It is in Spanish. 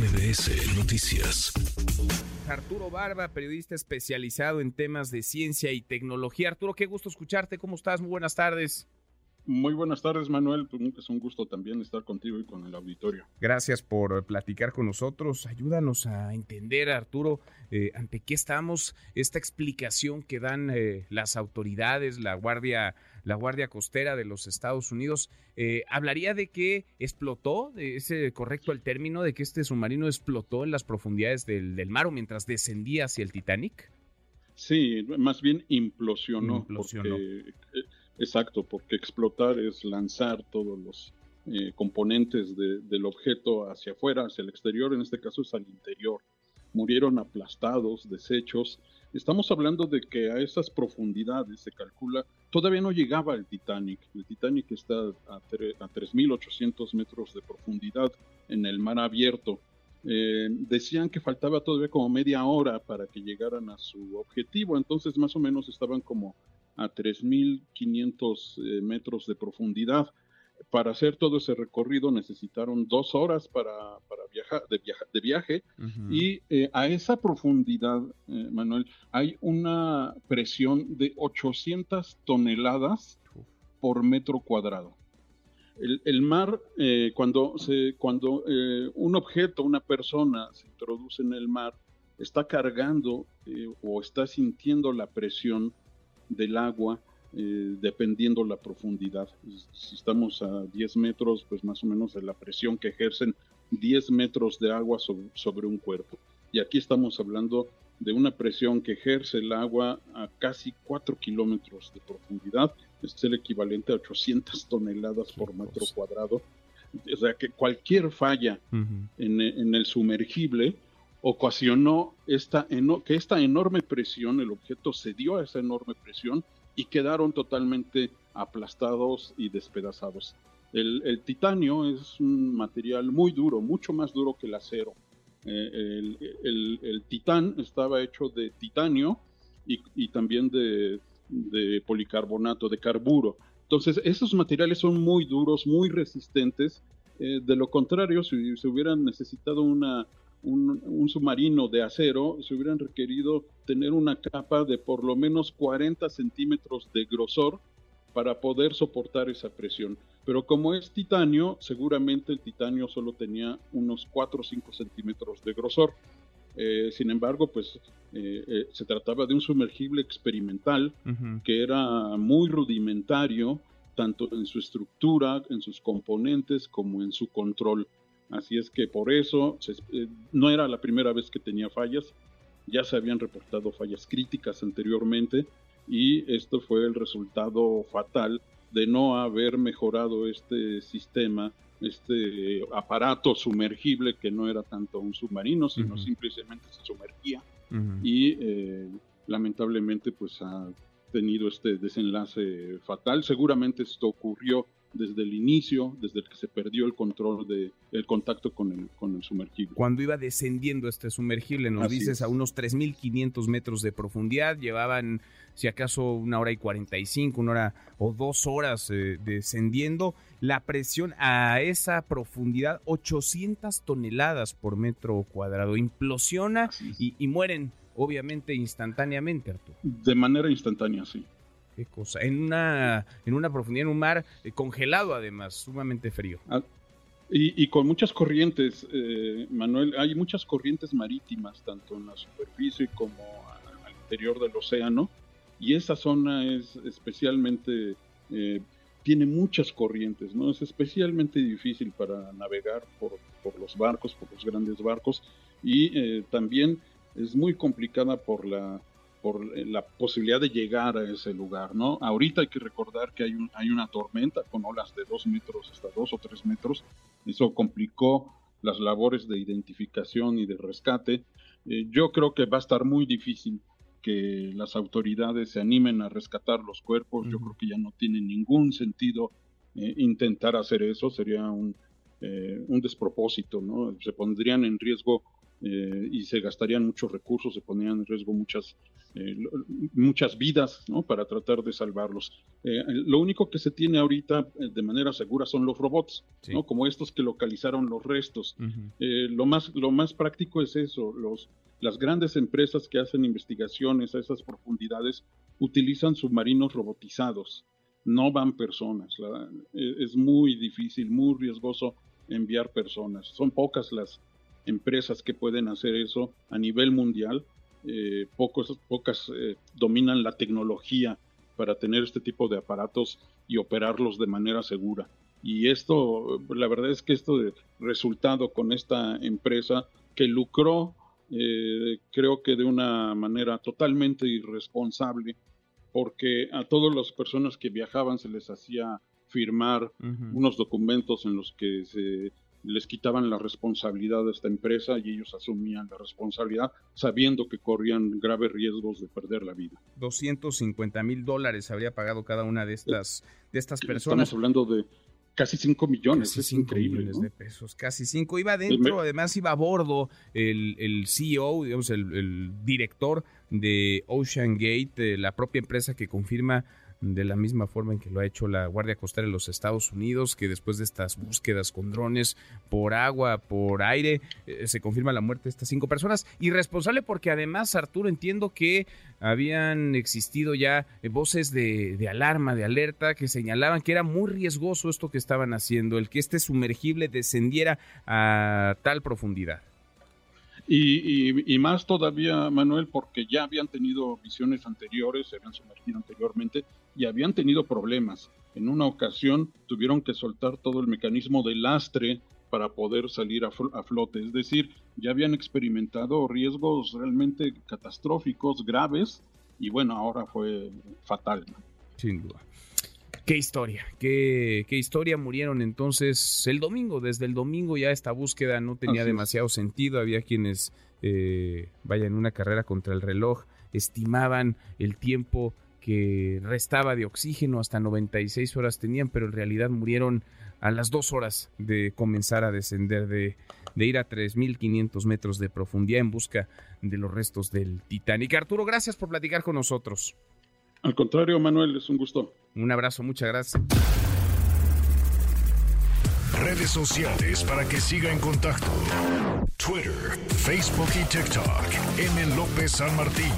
MBS Noticias. Arturo Barba, periodista especializado en temas de ciencia y tecnología. Arturo, qué gusto escucharte. ¿Cómo estás? Muy buenas tardes. Muy buenas tardes, Manuel. Pues, es un gusto también estar contigo y con el auditorio. Gracias por platicar con nosotros. Ayúdanos a entender, Arturo, eh, ante qué estamos, esta explicación que dan eh, las autoridades, la Guardia, la Guardia Costera de los Estados Unidos. Eh, ¿Hablaría de que explotó? ¿Es correcto el término de que este submarino explotó en las profundidades del, del mar o mientras descendía hacia el Titanic? Sí, más bien implosionó. Implosionó. Exacto, porque explotar es lanzar todos los eh, componentes del objeto hacia afuera, hacia el exterior, en este caso es al interior. Murieron aplastados, deshechos. Estamos hablando de que a esas profundidades se calcula, todavía no llegaba el Titanic. El Titanic está a, a 3.800 metros de profundidad en el mar abierto. Eh, decían que faltaba todavía como media hora para que llegaran a su objetivo, entonces más o menos estaban como a 3.500 eh, metros de profundidad. Para hacer todo ese recorrido necesitaron dos horas para, viajar, de, de viaje y eh, a esa profundidad, eh, Manuel, hay una presión de 800 toneladas por metro cuadrado. El, mar, cuando, se, cuando un objeto, una persona se introduce en el mar, está cargando o está sintiendo la presión del agua eh, dependiendo la profundidad. Si estamos a 10 metros, pues más o menos de la presión que ejercen 10 metros de agua sobre, un cuerpo. Y aquí estamos hablando de una presión que ejerce el agua a casi 4 kilómetros de profundidad. Es el equivalente a 800 toneladas por metro cuadrado. O sea que cualquier falla en, en el sumergible ocasionó esta que esta enorme presión, el objeto cedió a esa enorme presión y quedaron totalmente aplastados y despedazados. El, titanio es un material muy duro, mucho más duro que el acero. Eh, el, titán estaba hecho de titanio y, también de, policarbonato, de carburo. Entonces, esos materiales son muy duros, muy resistentes. Eh, de lo contrario, si se hubieran necesitado una, un, submarino de acero, se hubieran requerido tener una capa de por lo menos 40 centímetros de grosor para poder soportar esa presión. Pero como es titanio, seguramente el titanio solo tenía unos 4 o 5 centímetros de grosor. Eh, sin embargo, pues eh, eh, se trataba de un sumergible experimental que era muy rudimentario, tanto en su estructura, en sus componentes, como en su control. Así es que por eso eh, no era la primera vez que tenía fallas, ya se habían reportado fallas críticas anteriormente y esto fue el resultado fatal de no haber mejorado este sistema, este aparato sumergible que no era tanto un submarino, sino simplemente se sumergía. Y eh, lamentablemente pues ha tenido este desenlace fatal. Seguramente esto ocurrió desde el inicio, desde el que se perdió el control de el contacto con el, con el sumergible. Cuando iba descendiendo este sumergible, nos dices a unos 3.500 metros de profundidad, llevaban si acaso una hora y 45, una hora o dos horas eh, descendiendo, la presión a esa profundidad, 800 toneladas por metro cuadrado, implosiona y, y mueren obviamente instantáneamente, Arturo. De manera instantánea, sí cosa. En una, en una profundidad, en un mar eh, congelado además, sumamente frío. Ah, y, con muchas corrientes, eh, Manuel, hay muchas corrientes marítimas, tanto en la superficie como al interior del océano, y esa zona es especialmente, eh, tiene muchas corrientes, ¿no? Es especialmente difícil para navegar por, por los barcos, por los grandes barcos, y también es muy complicada por la por la posibilidad de llegar a ese lugar, ¿no? Ahorita hay que recordar que hay, un, hay una tormenta con olas de dos metros hasta dos o tres metros. Eso complicó las labores de identificación y de rescate. Eh, yo creo que va a estar muy difícil que las autoridades se animen a rescatar los cuerpos. Yo creo que ya no tiene ningún sentido eh, intentar hacer eso. Sería un, eh, un despropósito, ¿no? Se pondrían en riesgo eh, y se gastarían muchos recursos, se ponían en riesgo muchas, eh, muchas vidas ¿no? para tratar de salvarlos. Eh, lo único que se tiene ahorita de manera segura son los robots, ¿no? como estos que localizaron los restos. lo, más, lo más práctico es eso, los, las grandes empresas que hacen investigaciones a esas profundidades utilizan submarinos robotizados, no van personas. es muy difícil, muy riesgoso enviar personas. Son pocas las empresas que pueden hacer eso a nivel mundial. Eh, pocos, pocas eh, dominan la tecnología para tener este tipo de aparatos y operarlos de manera segura. Y esto, la verdad es que esto de resultado con esta empresa que lucró, eh, creo que de una manera totalmente irresponsable, porque a todas las personas que viajaban se les hacía firmar unos documentos en los que se les quitaban la responsabilidad a esta empresa y ellos asumían la responsabilidad sabiendo que corrían graves riesgos de perder la vida. 250 mil dólares habría pagado cada una de estas, de estas personas. Estamos hablando de casi 5 millones. Casi 5 millones de pesos, casi 5. Iba adentro, además iba a bordo el, el CEO, digamos, el, el director de Ocean Gate, la propia empresa que confirma de la misma forma en que lo ha hecho la Guardia Costera de los Estados Unidos, que después de estas búsquedas con drones por agua, por aire, eh, se confirma la muerte de estas cinco personas. Y responsable porque además, Arturo, entiendo que habían existido ya eh, voces de, de, alarma, de alerta, que señalaban que era muy riesgoso esto que estaban haciendo, el que este sumergible descendiera a tal profundidad. Y, más todavía, Manuel, porque ya habían tenido visiones anteriores, se habían sumergido anteriormente y habían tenido problemas. En una ocasión tuvieron que soltar todo el mecanismo de lastre para poder salir a, flote. Es decir, ya habían experimentado riesgos realmente catastróficos, graves, y bueno, ahora fue fatal. Sin duda. Qué historia, qué, qué, historia. Murieron entonces el domingo. Desde el domingo ya esta búsqueda no tenía demasiado sentido. Había quienes, eh, vaya, en una carrera contra el reloj, estimaban el tiempo que restaba de oxígeno, hasta 96 horas tenían, pero en realidad murieron a las dos horas de comenzar a descender, de, de ir a 3.500 metros de profundidad en busca de los restos del Titanic. Arturo, gracias por platicar con nosotros. Al contrario, Manuel, es un gusto. Un abrazo, muchas gracias. Redes sociales para que siga en contacto: Twitter, Facebook y TikTok. M. López San Martín.